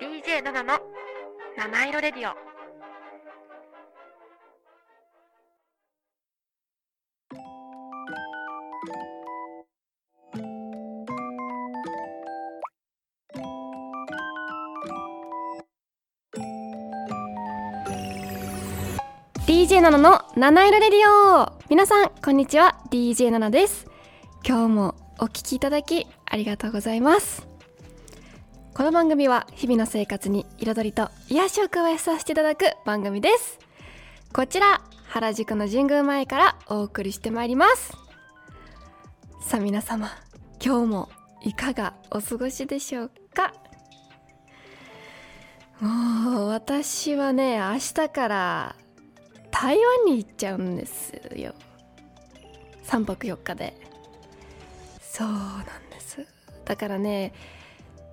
DJ7 の。七色レディオ「DJ7 の七色レディオ」皆さんこんにちは。DJ7 です。今日もお聞きいただきありがとうございます。この番組は日々の生活に彩りと癒しを加えさせていただく番組です。こちら原宿の神宮前からお送りしてまいります。さあ皆様今日もいかがお過ごしでしょうか？もう私はね明日から台湾に行っちゃうんですよ。3泊4日で。そうなんです。だからね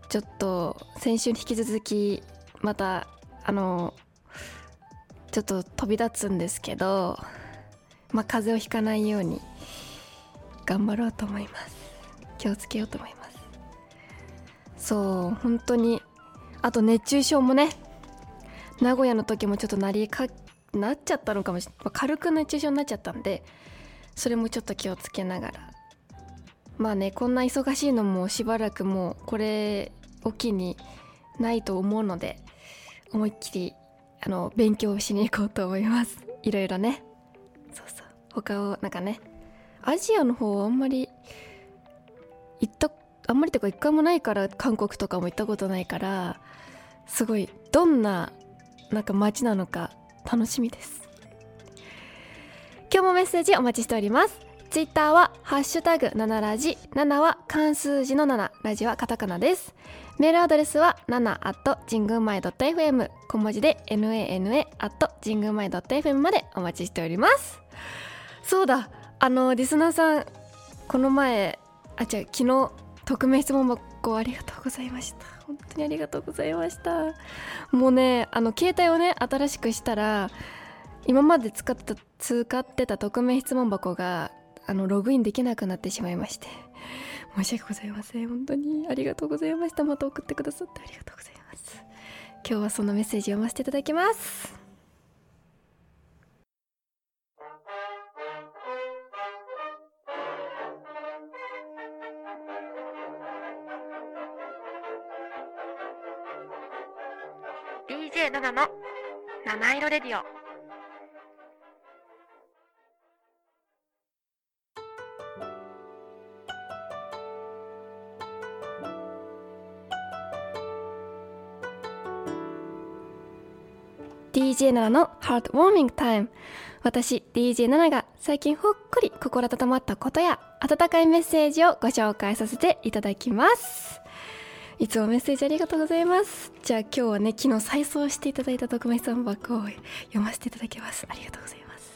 ちょっと先週に引き続きまたあのちょっと飛び立つんですけどまあ風邪をひかないように頑張ろうと思います。気をつけようと思います。そう本当にあと熱中症もね名古屋の時もちょっとなりかなっちゃったのかもしれない軽く熱中症になっちゃったんでそれもちょっと気をつけながら。まあねこんな忙しいのもしばらくもうこれを機にないと思うので思いっきりあの勉強しに行こうと思います。いろいろね。そうそう。他をなんかねアジアの方はあんまり行ったあんまりとか一回もないから韓国とかも行ったことないからすごいどんななんか街なのか楽しみです。今日もメッセージお待ちしております。ツイッターはハッシュタグ7ラジ7は漢数字の7ラジはカタカナです。メールアドレスは7 at 神宮前 .fm 小文字で nana at 神宮前 .fm までお待ちしております。そうだあのリスナーさんこの前あ違う昨日匿名質問箱ありがとうございました。本当にありがとうございました。もうねあの携帯をね新しくしたら今まで使ってた使ってた匿名質問箱があのログインできなくなってしまいまして。申し訳ございません。本当に。ありがとうございました。また送ってくださってありがとうございます。今日はそのメッセージ読ませていただきます「DJ7 の七色レディオ」「DJ7 のハートウォーミングタイム」私 DJ7 が最近ほっこり心温まったことや温かいメッセージをご紹介させていただきます。いつもメッセージありがとうございます。じゃあ今日はね昨日再送していただいた特命さん箱を読ませていただきます。ありがとうございます。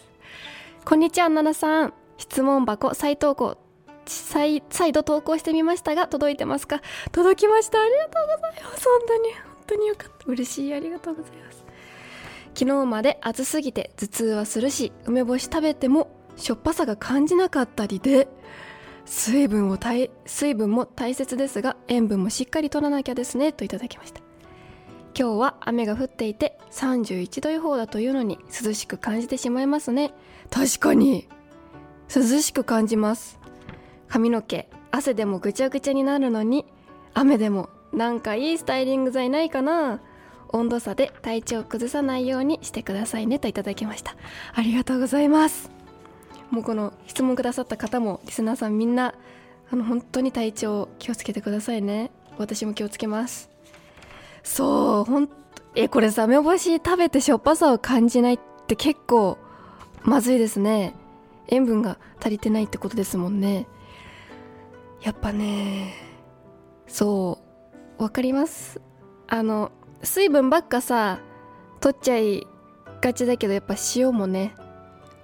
こんにちはナナさん。質問箱再投稿再再度投稿してみましたが届いてますか？届きました。ありがとうございます。本当に本当によかった。嬉しい。ありがとうございます。昨日まで暑すぎて頭痛はするし梅干し食べてもしょっぱさが感じなかったりで水分を水分も大切ですが塩分もしっかり取らなきゃですねといただきました。今日は雨が降っていて31度予報だというのに涼しく感じてしまいますね。確かに涼しく感じます。髪の毛汗でもぐちゃぐちゃになるのに雨でもなんかいいスタイリング剤ないかな。温度差で体調を崩さないようにしてくださいねといただきました。ありがとうございます。もうこの質問くださった方もリスナーさんみんなあの本当に体調気をつけてくださいね。私も気をつけます。そうほんえこれさ梅干し食べてしょっぱさを感じないって結構まずいですね。塩分が足りてないってことですもんね。やっぱねそうわかります。あの水分ばっかさ取っちゃいがちだけどやっぱ塩もね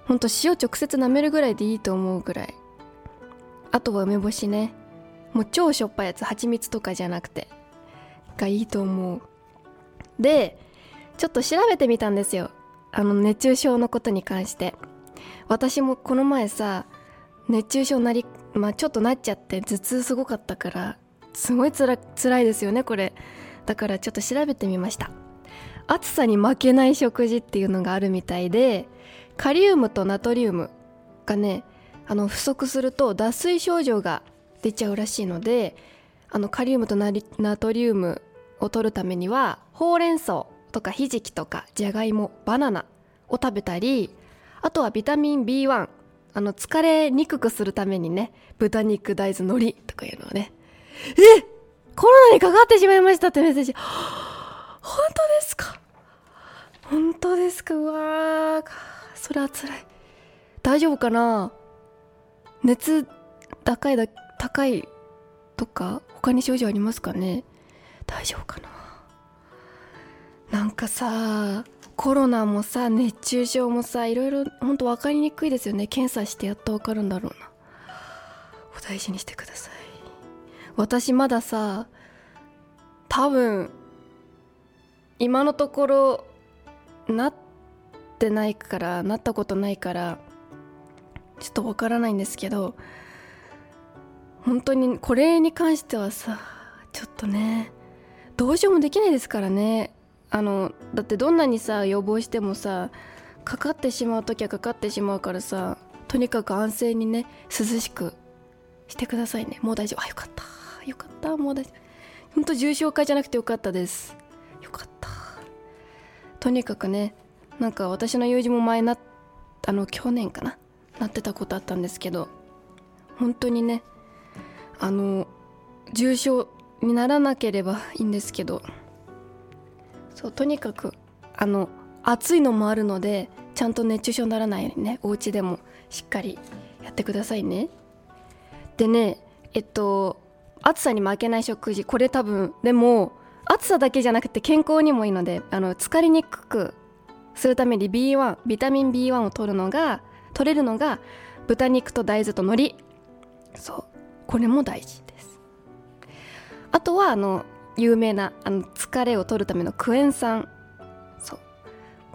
ほんと塩直接舐めるぐらいでいいと思うぐらい。あとは梅干しね。もう超しょっぱいやつ蜂蜜とかじゃなくてがいいと思う。でちょっと調べてみたんですよ。あの熱中症のことに関して。私もこの前さ熱中症なりまあちょっとなっちゃって頭痛すごかったからすごいつら辛いですよねこれ。だからちょっと調べてみました。暑さに負けない食事っていうのがあるみたいでカリウムとナトリウムがねあの不足すると脱水症状が出ちゃうらしいのであのカリウムとナトリウムを取るためにはほうれん草とかひじきとかじゃがいもバナナを食べたりあとはビタミン B1 あの疲れにくくするためにね豚肉大豆海苔とかいうのをね。えっコロナにかかってしまいましたってメッセージ。本当ですか？本当ですか？うわそれは辛い。大丈夫かな？熱高いだ高いとか他に症状ありますかね？大丈夫かな？なんかさコロナもさ熱中症もさいろいろほんと分かりにくいですよね。検査してやっと分かるんだろうな。お大事にしてください。私まださ多分今のところなってないからなったことないからちょっとわからないんですけど本当にこれに関してはさちょっとねどうしようもできないですからね。あのだってどんなにさ予防してもさかかってしまう時はかかってしまうからさとにかく安静にね涼しくしてくださいね。もう大丈夫。あよかった。よかったもう大丈夫ほんと重症化じゃなくてよかったです。よかった。とにかくねなんか私の友人も前なあの去年かな。なってたことあったんですけど本当にねあの重症にならなければいいんですけどそうとにかくあの暑いのもあるのでちゃんと熱中症にならないようにねお家でもしっかりやってくださいね。でねえっと暑さに負けない食事これ多分。でも暑さだけじゃなくて健康にもいいのであの疲れにくくするために B1 ビタミン B1 を取るのが取れるのが豚肉と大豆と海苔。そう。これも大事です。あとはあの有名なあの疲れを取るためのクエン酸。そ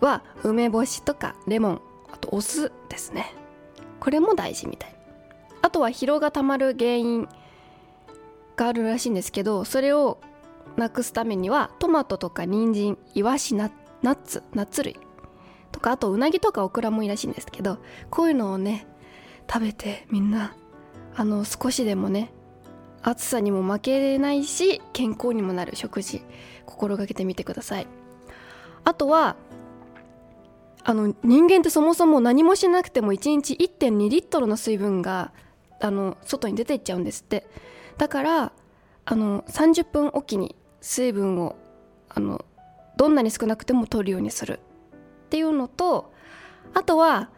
う。は梅干しとかレモン。あとお酢ですね。これも大事みたい。あとは疲労がたまる原因。があるらしいんですけどそれをなくすためにはトマトとか人参イワシナッツナッツ類とかあとうなぎとかオクラもいいらしいんですけどこういうのをね食べてみんなあの少しでもね暑さにも負けないし健康にもなる食事心がけてみてください。あとはあの人間ってそもそも何もしなくても1日1.2リットルの水分があの外に出ていっちゃうんですって。だからあの30分おきに水分をあのどんなに少なくても取るようにする。っていうのとあとは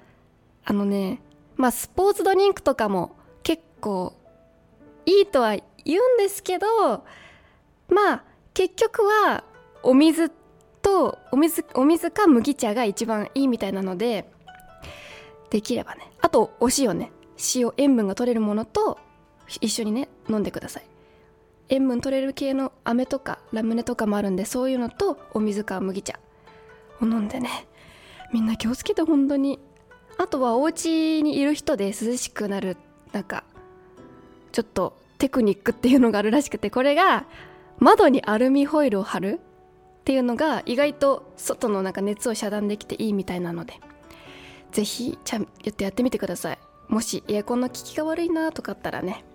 あのねまあスポーツドリンクとかも結構いいとは言うんですけどまあ結局はお水とお水お水か麦茶が一番いいみたいなのでできればね。あとお塩ね。塩塩分が取れるものと一緒にね飲んでください。塩分取れる系の飴とかラムネとかもあるんでそういうのとお水か麦茶。を飲んでね。みんな気をつけて本当に。あとはお家にいる人で涼しくなるなんかちょっとテクニックっていうのがあるらしくてこれが窓にアルミホイルを貼るっていうのが意外と外のなんか熱を遮断できていいみたいなので是非ちゃんとやってみてください。もしエアコンの効きが悪いなとかあったらね。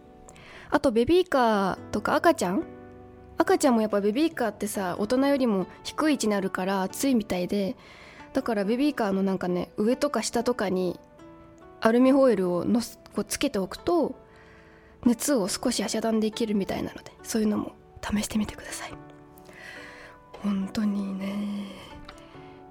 あとベビーカーとか赤ちゃん？赤ちゃんもやっぱベビーカーってさ大人よりも低い位置にあるから暑いみたいでだからベビーカーのなんかね上とか下とかにアルミホイルをのすこうつけておくと熱を少し遮断できるみたいなのでそういうのも試してみてください。本当にね。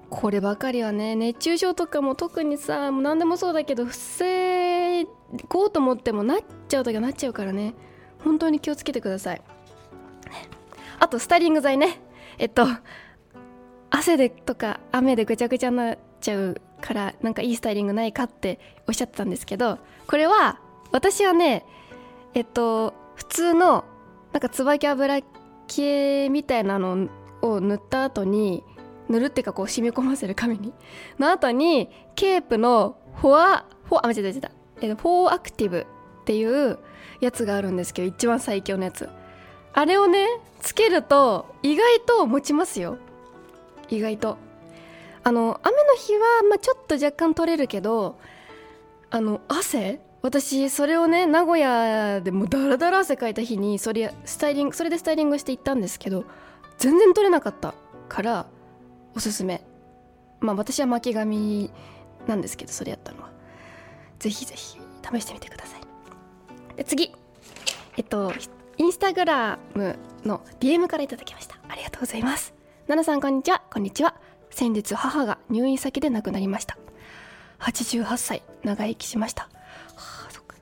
こればかりはね熱中症とかも特にさもう何でもそうだけど防ごうと思ってもなっちゃう時はなっちゃうからね。本当に気をつけてください。あとスタイリング剤ね。えっと汗でとか雨でぐちゃぐちゃになっちゃうからなんかいいスタイリングないかっておっしゃってたんですけどこれは私はねえっと普通のなんか椿油系みたいなのを塗った後に塗るっていうかこう染み込ませる髪にの後にケープのフォアフォアあ間違えた間違えた。フォーアクティブっていうやつがあるんですけど一番最強のやつ。あれをねつけると意外と持ちますよ。意外と。あの雨の日は、まあ、ちょっと若干取れるけどあの汗？私それをね名古屋でもうダラダラ汗かいた日にそれスタイリングそれでスタイリングして行ったんですけど全然取れなかったからおすすめ。まあ私は巻き髪なんですけどそれやったのは。ぜひぜひ試してみてください。次。えっとインスタグラムの DM からいただきました。ありがとうございます。奈々さんこんにちは。こんにちは。先日母が入院先で亡くなりました。88歳。長生きしました、はあ、そっか。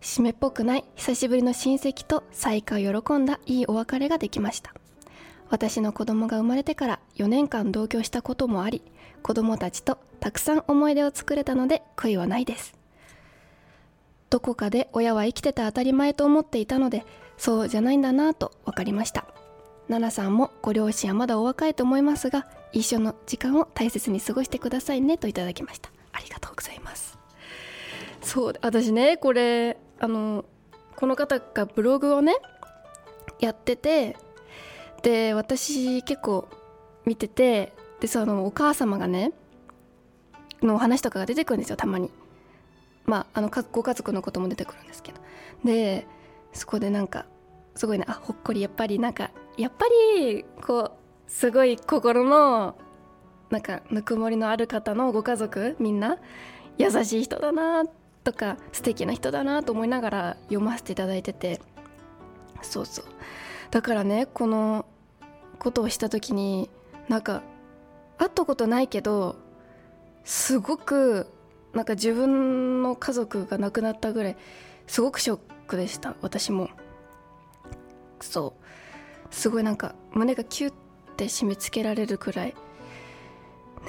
締めっぽくない。久しぶりの親戚と再会を喜んだ。いいお別れができました。私の子供が生まれてから4年間同居したこともあり子供たちとたくさん思い出を作れたので悔いはないです。どこかで親は生きてて当たり前と思っていたのでそうじゃないんだなと分かりました。奈々さんもご両親はまだお若いと思いますが一緒の時間を大切に過ごしてくださいねといただきました。ありがとうございます。そう私ねこれあのこの方がブログをねやっててで私結構見ててでそのお母様がねの話とかが出てくるんですよたまに。まああのご家族のことも出てくるんですけど。でそこでなんかすごいねあほっこりやっぱりなんかやっぱりこうすごい心のなんかぬくもりのある方のご家族みんな優しい人だなとか素敵な人だなと思いながら読ませていただいてて。そうそう。だからねこのことをした時になんか会ったことないけどすごくなんか自分の家族が亡くなったぐらいすごくショックでした私も。そう。すごいなんか胸がキュッて締め付けられるくらい。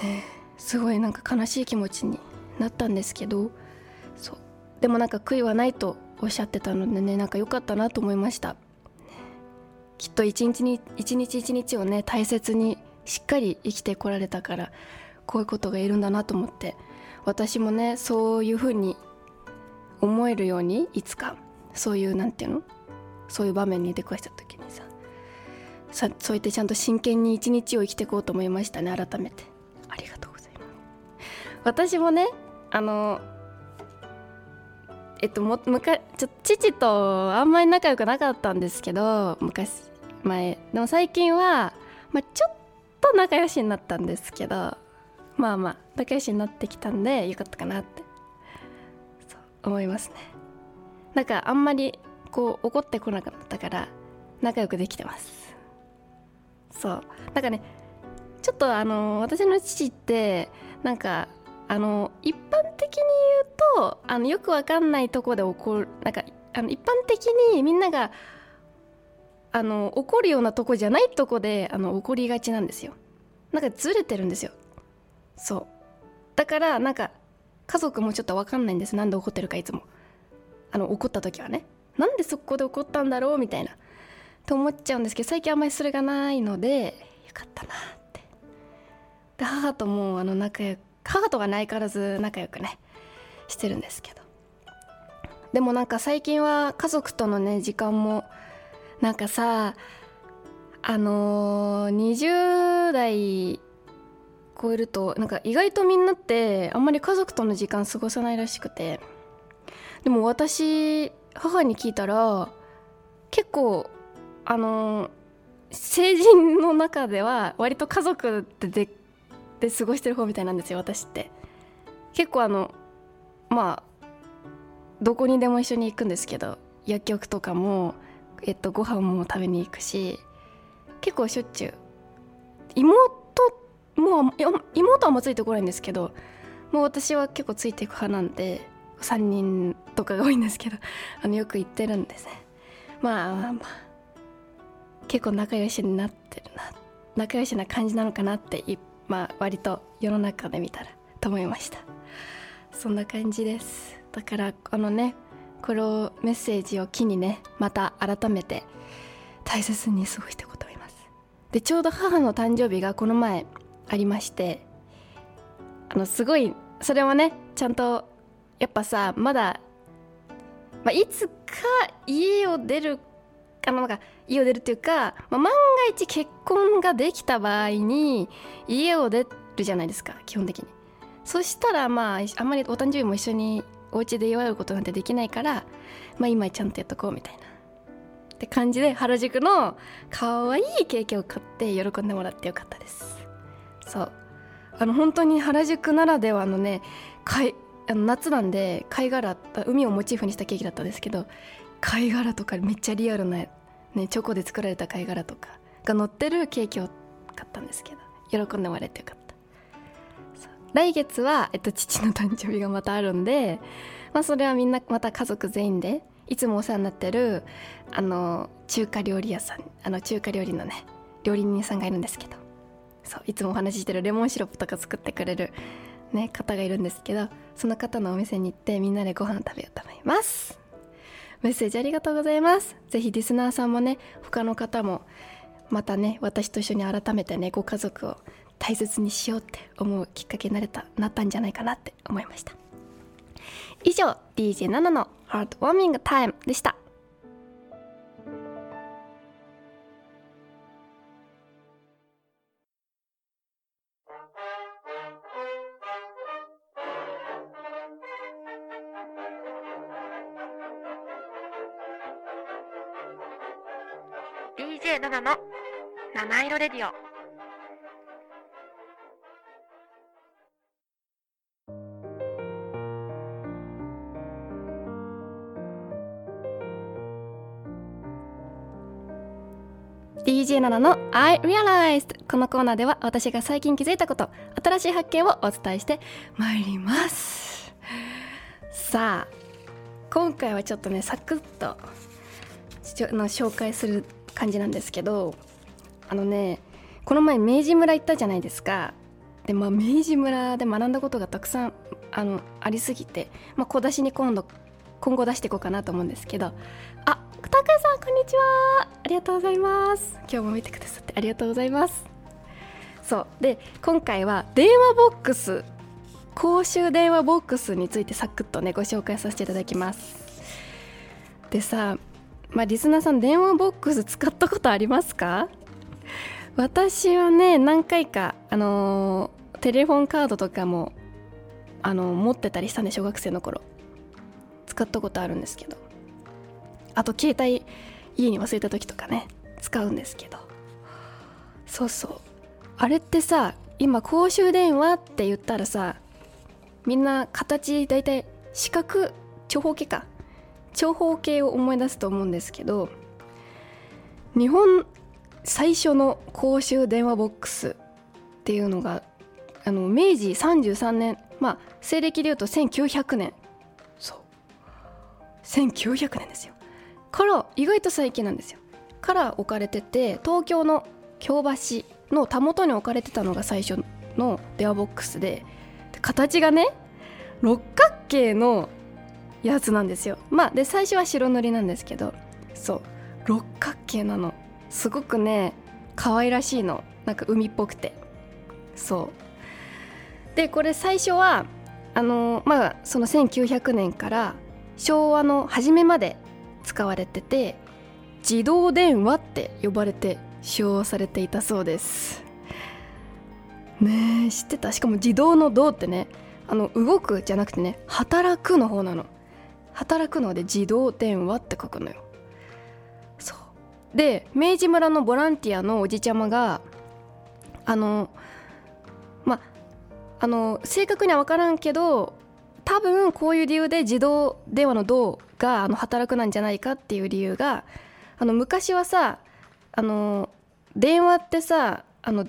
ねすごいなんか悲しい気持ちになったんですけど。そう。でもなんか悔いはないとおっしゃってたのでねなんか良かったなと思いました。きっと一日に一日一日をね大切にしっかり生きてこられたからこういうことがいるんだなと思って。私もねそういうふうに思えるようにいつかそういうなんていうの？そういう場面に出くわした時にささそうやってちゃんと真剣に一日を生きていこうと思いましたね改めて。ありがとうございます。私もねあのえっともむかちょ父とあんまり仲良くなかったんですけど昔前。でも最近は、まあ、ちょっと仲良しになったんですけど まあまあ仲良しになってきたんでよかったかなって。そう思いますね。なんかあんまりこう怒ってこなかったから仲良くできてます。そう。なんかねちょっとあの私の父ってなんかあの一般的に言うとあのよくわかんないとこで怒るなんかあの一般的にみんながあの怒るようなとこじゃないとこであの怒りがちなんですよ。なんかずれてるんですよ。そう。だからなんか家族もちょっと分かんないんです。なんで怒ってるかいつも。あの怒った時はね。なんでそこで怒ったんだろうみたいな。と思っちゃうんですけど最近あんまりそれがないのでよかったなって。で母ともあの仲良く母とは相変わらず仲良くねしてるんですけど。でもなんか最近は家族とのね時間もなんかさあのー、20代超えるとなんか意外とみんなってあんまり家族との時間過ごさないらしくて。でも私母に聞いたら結構あの成人の中では割と家族ででで過ごしてる方みたいなんですよ私って。結構あのまあどこにでも一緒に行くんですけど薬局とかも、えっと、ご飯も食べに行くし結構しょっちゅう。妹もう妹はもうついてこないんですけどもう私は結構ついていく派なんで3人とかが多いんですけど あのよく行ってるんですね。まあまあまあ結構仲良しになってるな仲良しな感じなのかなってまあ割と世の中で見たらと思いました。そんな感じです。だからあのねこのメッセージを機にねまた改めて大切に過ごしていこうと思います。でちょうど母の誕生日がこの前ありましてあのすごいそれはねちゃんとやっぱさまだ、まあ、いつか家を出るあのなんか家を出るっていうか、まあ、万が一結婚ができた場合に家を出るじゃないですか基本的に。そしたらまああんまりお誕生日も一緒にお家で祝うことなんてできないからまあ今ちゃんとやっとこうみたいな。って感じで原宿の可愛いケーキを買って喜んでもらってよかったです。そう。あの本当に原宿ならではのね貝あの夏なんで貝殻海をモチーフにしたケーキだったんですけど貝殻とかめっちゃリアルな、ね、チョコで作られた貝殻とかが乗ってるケーキを買ったんですけど喜んでもらえてよかった。来月は、えっと、父の誕生日がまたあるんで、まあ、それはみんなまた家族全員でいつもお世話になってるあの中華料理屋さんあの中華料理のね料理人さんがいるんですけどそういつもお話ししてるレモンシロップとか作ってくれる、ね、方がいるんですけどその方のお店に行ってみんなでご飯食べようと思います。メッセージありがとうございます。ぜひリスナーさんもね他の方もまたね私と一緒に改めてねご家族を大切にしようって思うきっかけになれたなったんじゃないかなって思いました。以上 DJ7 のハートウォーミングタイムでした。レディオ DJ7 の I Realized このコーナーでは私が最近気づいたこと新しい発見をお伝えしてまいります。さあ今回はちょっとねサクッとの紹介する感じなんですけどあのねこの前明治村行ったじゃないですか。でまあ明治村で学んだことがたくさんあのありすぎて、まあ、小出しに今度今後出していこうかなと思うんですけど。あたかさんこんにちは。ありがとうございます。今日も見てくださってありがとうございます。そう。で今回は電話ボックス公衆電話ボックスについてサクッとねご紹介させていただきます。でさまあリスナーさん電話ボックス使ったことありますか？私はね何回かあのー、テレフォンカードとかもあの、持ってたりしたんで小学生の頃。使ったことあるんですけど。あと携帯家に忘れた時とかね使うんですけど。そうそう。あれってさ今公衆電話って言ったらさみんな形大体四角長方形か。長方形を思い出すと思うんですけど日本最初の公衆電話ボックスっていうのがあの明治33年まあ西暦でいうと1900年。そう。1900年ですよ。から意外と最近なんですよ。から置かれてて東京の京橋のたもとに置かれてたのが最初の電話ボックスで形がね六角形のやつなんですよ。まあで最初は白塗りなんですけどそう。六角形なの。すごくね可愛らしいの。なんか海っぽくて。そう。でこれ最初はあのまあその1900年から昭和の初めまで使われてて自動電話って呼ばれて使用されていたそうです。ねえ知ってた？しかも自動の「動」ってねあの動くじゃなくてね働くの方なの。働くので自動電話って書くのよ。で明治村のボランティアのおじちゃまがあのまあの正確には分からんけど多分こういう理由で自動電話の銅があの働くなんじゃないかっていう理由があの昔はさあの電話ってさあの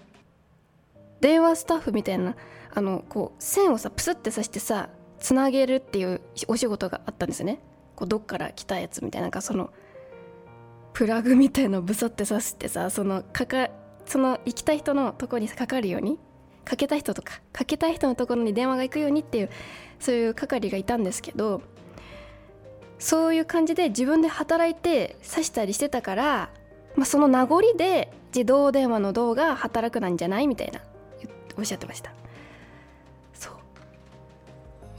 電話スタッフみたいなあのこう線をさプスってさしてさつなげるっていうお仕事があったんですね。こうどっから来たやつみたいななんかそのプラグみたいのをブサってさしてさそのかかその行きたい人のとこにかかるようにかけた人とかかけたい人のところに電話が行くようにっていうそういう係がいたんですけどそういう感じで自分で働いて刺したりしてたから、まあ、その名残で自動電話の動画働くなんじゃないみたいなおっしゃってました。そう、ま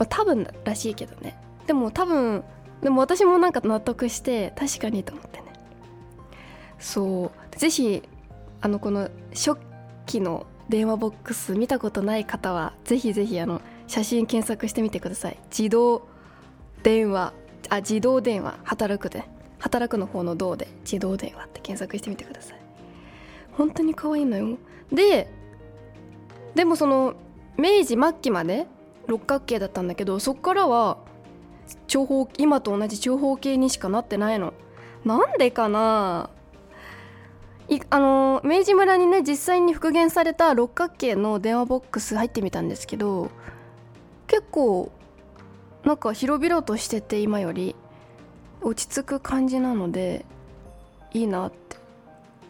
あ、多分らしいけどね。でも多分でも私もなんか納得して確かにと思ってね。そう。ぜひあのこの初期の電話ボックス見たことない方はぜひぜひあの写真検索してみてください。自動電話あ自動電話働くで。働くの方の銅で自動電話って検索してみてください。本当に可愛いのよ。ででもその明治末期まで六角形だったんだけどそっからは長方今と同じ長方形にしかなってないの。なんでかな？あの明治村にね実際に復元された六角形の電話ボックス入ってみたんですけど結構なんか広々としてて今より落ち着く感じなのでいいなって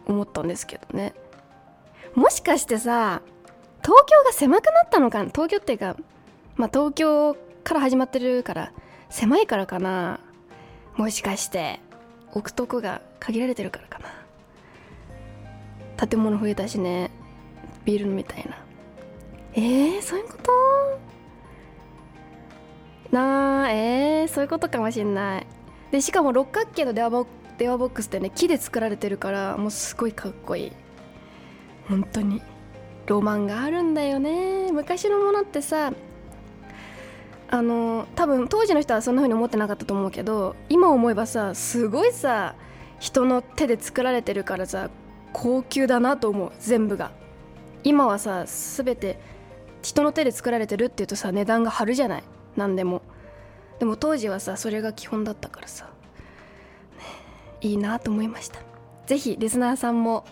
思ったんですけどね。もしかしてさ東京が狭くなったのかな？東京っていうかまあ東京から始まってるから狭いからかな？もしかして置くとこが限られてるからかな？建物増えたしね。ビールみたいな。えー、そういうこと？なあえー、そういうことかもしんない。でしかも六角形の電話ボ電話ボックスってね木で作られてるからもうすごいかっこいい。本当に。ロマンがあるんだよね。昔のものってさあの多分当時の人はそんな風に思ってなかったと思うけど今思えばさすごいさ人の手で作られてるからさ高級だなと思う全部が。今はさ全て人の手で作られてるっていうとさ値段が張るじゃない？何でも。でも当時はさそれが基本だったからさ、ね、いいなと思いました。是非リスナーさんも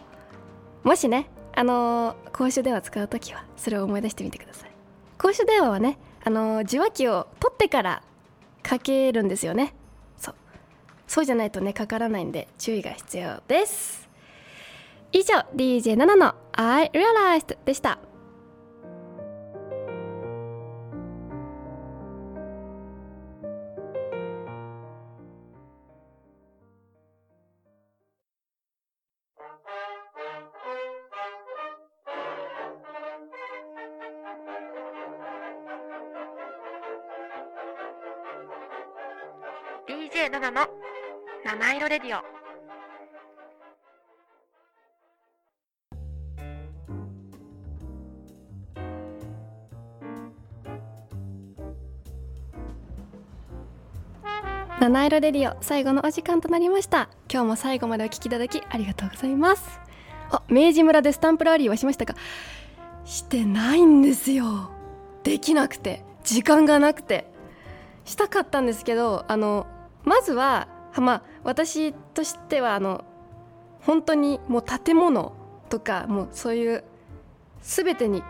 もしねあのー、公衆電話使う時はそれを思い出してみてください。公衆電話はねあのー、受話器を取ってからかけるんですよね。そう。そうじゃないとねかからないんで注意が必要です。以上 DJ7 の I Realized でした七色レディオ最後のお時間となりました。今日も最後までお聞きいただきありがとうございます。あ明治村でスタンプラリーはしましたか？してないんですよ。できなくて。時間がなくて。したかったんですけどあのまずはまあ私としてはあの本当にもう建物とかもうそういう全てに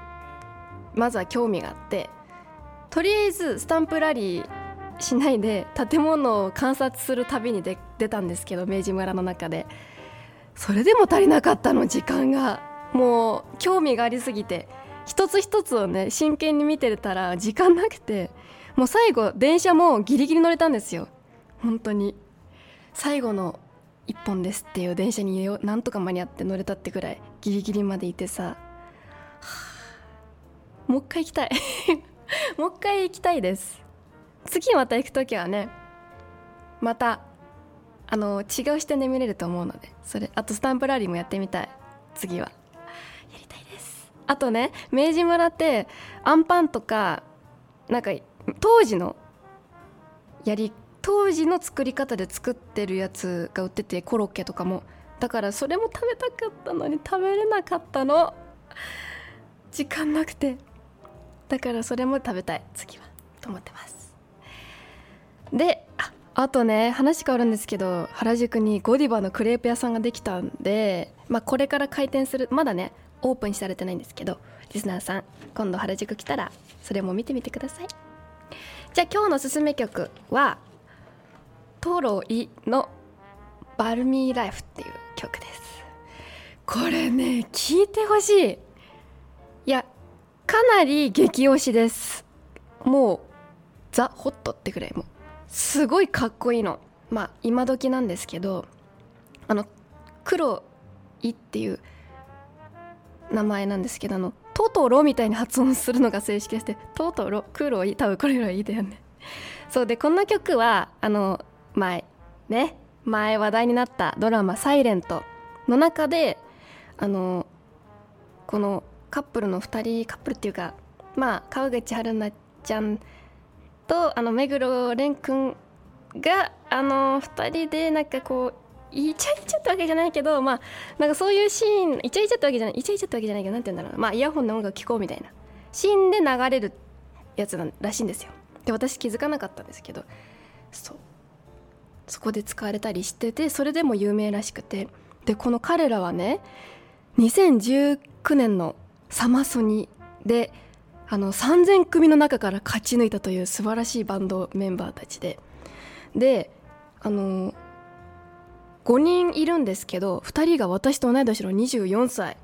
まずは興味があって。とりあえずスタンプラリーしないで建物を観察する旅に出出たんですけど明治村の中で。それでも足りなかったの時間が。もう興味がありすぎて。一つ一つをね真剣に見てたら時間なくて。もう最後電車もギリギリ乗れたんですよ。本当に。最後の一本ですっていう電車になんとか間に合って乗れたってぐらいギリギリまでいてさ、はあ、もう一回行きたい。もう一回行きたいです。次また行く時はねまたあの違う視点で見れると思うのでそれあとスタンプラリーもやってみたい。次は。やりたいです。あとね明治村ってあんパンとかなんか当時のやり当時の作り方で作ってるやつが売っててコロッケとかも。だからそれも食べたかったのに食べれなかったの。時間なくて。だからそれも食べたい。次は。と思ってます。であとね話変わるんですけど原宿にゴディバのクレープ屋さんができたんで、まあ、これから開店するまだねオープンされてないんですけどリスナーさん今度原宿来たらそれも見てみてください。じゃあ今日のおすすめ曲はトロイのバルミーライフっていう曲です。これね聞いてほしい。いやかなり激推しです。もうザ・ホットってくらいもうすごいかっこいいの。まあ今時なんですけどあの黒いっていう名前なんですけどあのトトロみたいに発音するのが正式でしてトトロ黒い多分これぐらいいいだよね。そうでこんな曲はあの前ね前話題になったドラマ「サイレントの中であのこのカップルの2人カップルっていうかまあ川口春奈ちゃんとあの目黒蓮くんがあの2人でなんかこうイチャイチャってわけじゃないけどまあなんかそういうシーンイチャイチャってわけじゃないイチャイチャってわけじゃないけどなんて言うんだろうまあイヤホンの音楽聴こうみたいな。シーンで流れるやつらしいんですよ。で私気づかなかったんですけど。そう。そこで使われたりしててそれでも有名らしくて。でこの彼らはね2019年のサマソニであの3000組の中から勝ち抜いたという素晴らしいバンドメンバーたちで。であの5人いるんですけど2人が私と同い年の24歳。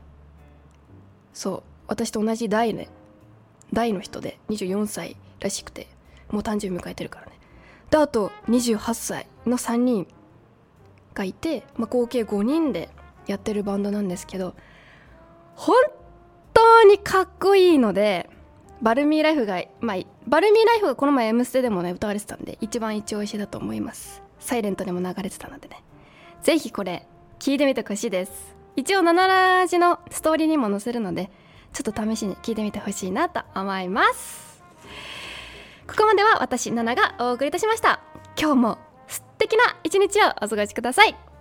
そう私と同じ代ね。代の人で24歳らしくてもう誕生日迎えてるからね。であと28歳の3人がいて、まあ、合計5人でやってるバンドなんですけど本当にかっこいいのでバルミーライフが、まあ、バルミーライフがこの前「M ステ」でもね歌われてたんで一番一押しだと思います。サイレントでも流れてたのでね。ぜひこれ聞いてみてほしいです。一応7ラジのストーリーにも載せるのでちょっと試しに聞いてみてほしいなと思います。ここまでは私ナナがお送りいたしました。今日も素敵な一日をお過ごしください。